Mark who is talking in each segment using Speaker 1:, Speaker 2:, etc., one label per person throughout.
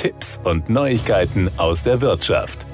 Speaker 1: Tipps und Neuigkeiten aus der Wirtschaft.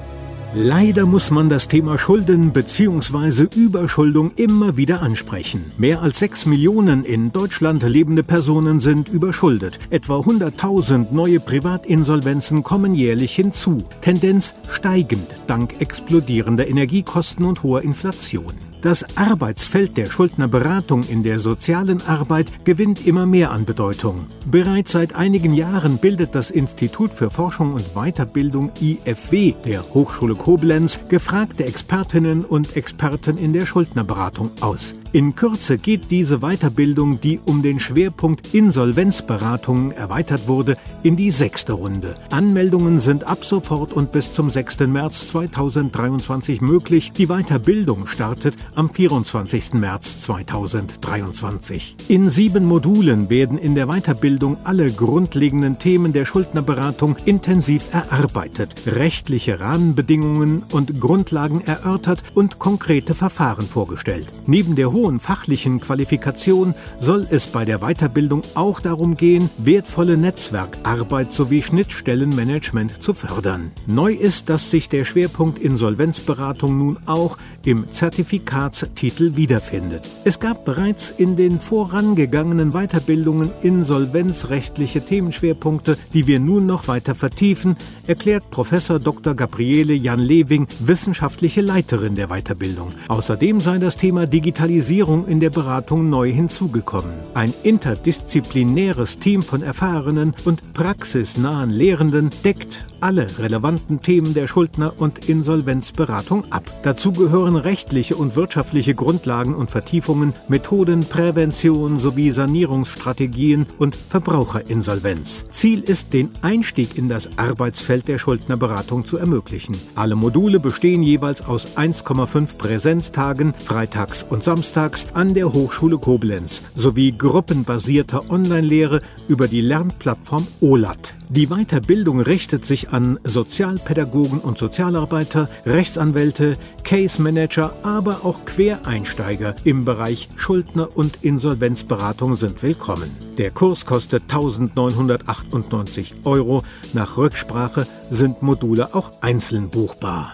Speaker 2: Leider muss man das Thema Schulden bzw. Überschuldung immer wieder ansprechen. Mehr als 6 Millionen in Deutschland lebende Personen sind überschuldet. Etwa 100.000 neue Privatinsolvenzen kommen jährlich hinzu. Tendenz steigend dank explodierender Energiekosten und hoher Inflation. Das Arbeitsfeld der Schuldnerberatung in der sozialen Arbeit gewinnt immer mehr an Bedeutung. Bereits seit einigen Jahren bildet das Institut für Forschung und Weiterbildung IFW der Hochschule Koblenz gefragte Expertinnen und Experten in der Schuldnerberatung aus. In Kürze geht diese Weiterbildung, die um den Schwerpunkt Insolvenzberatung erweitert wurde, in die sechste Runde. Anmeldungen sind ab sofort und bis zum 6. März 2023 möglich. Die Weiterbildung startet am 24. März 2023. In sieben Modulen werden in der Weiterbildung alle grundlegenden Themen der Schuldnerberatung intensiv erarbeitet, rechtliche Rahmenbedingungen und Grundlagen erörtert und konkrete Verfahren vorgestellt. Neben der hohen fachlichen Qualifikation soll es bei der Weiterbildung auch darum gehen, wertvolle Netzwerkarbeit sowie Schnittstellenmanagement zu fördern. Neu ist, dass sich der Schwerpunkt Insolvenzberatung nun auch im Zertifikatstitel wiederfindet. Es gab bereits in den vorangegangenen Weiterbildungen insolvenzrechtliche Themenschwerpunkte, die wir nun noch weiter vertiefen, erklärt Professor Dr. Gabriele Jan Lewing, wissenschaftliche Leiterin der Weiterbildung. Außerdem sei das Thema Digitalisierung Spezialisierung in der Beratung neu hinzugekommen. Ein interdisziplinäres Team von erfahrenen und praxisnahen Lehrenden deckt alle relevanten Themen der Schuldner- und Insolvenzberatung ab. Dazu gehören rechtliche und wirtschaftliche Grundlagen und Vertiefungen, Methoden, Prävention sowie Sanierungsstrategien und Verbraucherinsolvenz. Ziel ist, den Einstieg in das Arbeitsfeld der Schuldnerberatung zu ermöglichen. Alle Module bestehen jeweils aus 1,5 Präsenztagen, freitags und samstags an der Hochschule Koblenz sowie gruppenbasierter Online-Lehre über die Lernplattform OLAT. Die Weiterbildung richtet sich an Sozialpädagogen und Sozialarbeiter, Rechtsanwälte, Case Manager, aber auch Quereinsteiger im Bereich Schuldner- und Insolvenzberatung sind willkommen. Der Kurs kostet 1998 Euro. Nach Rücksprache sind Module auch einzeln buchbar.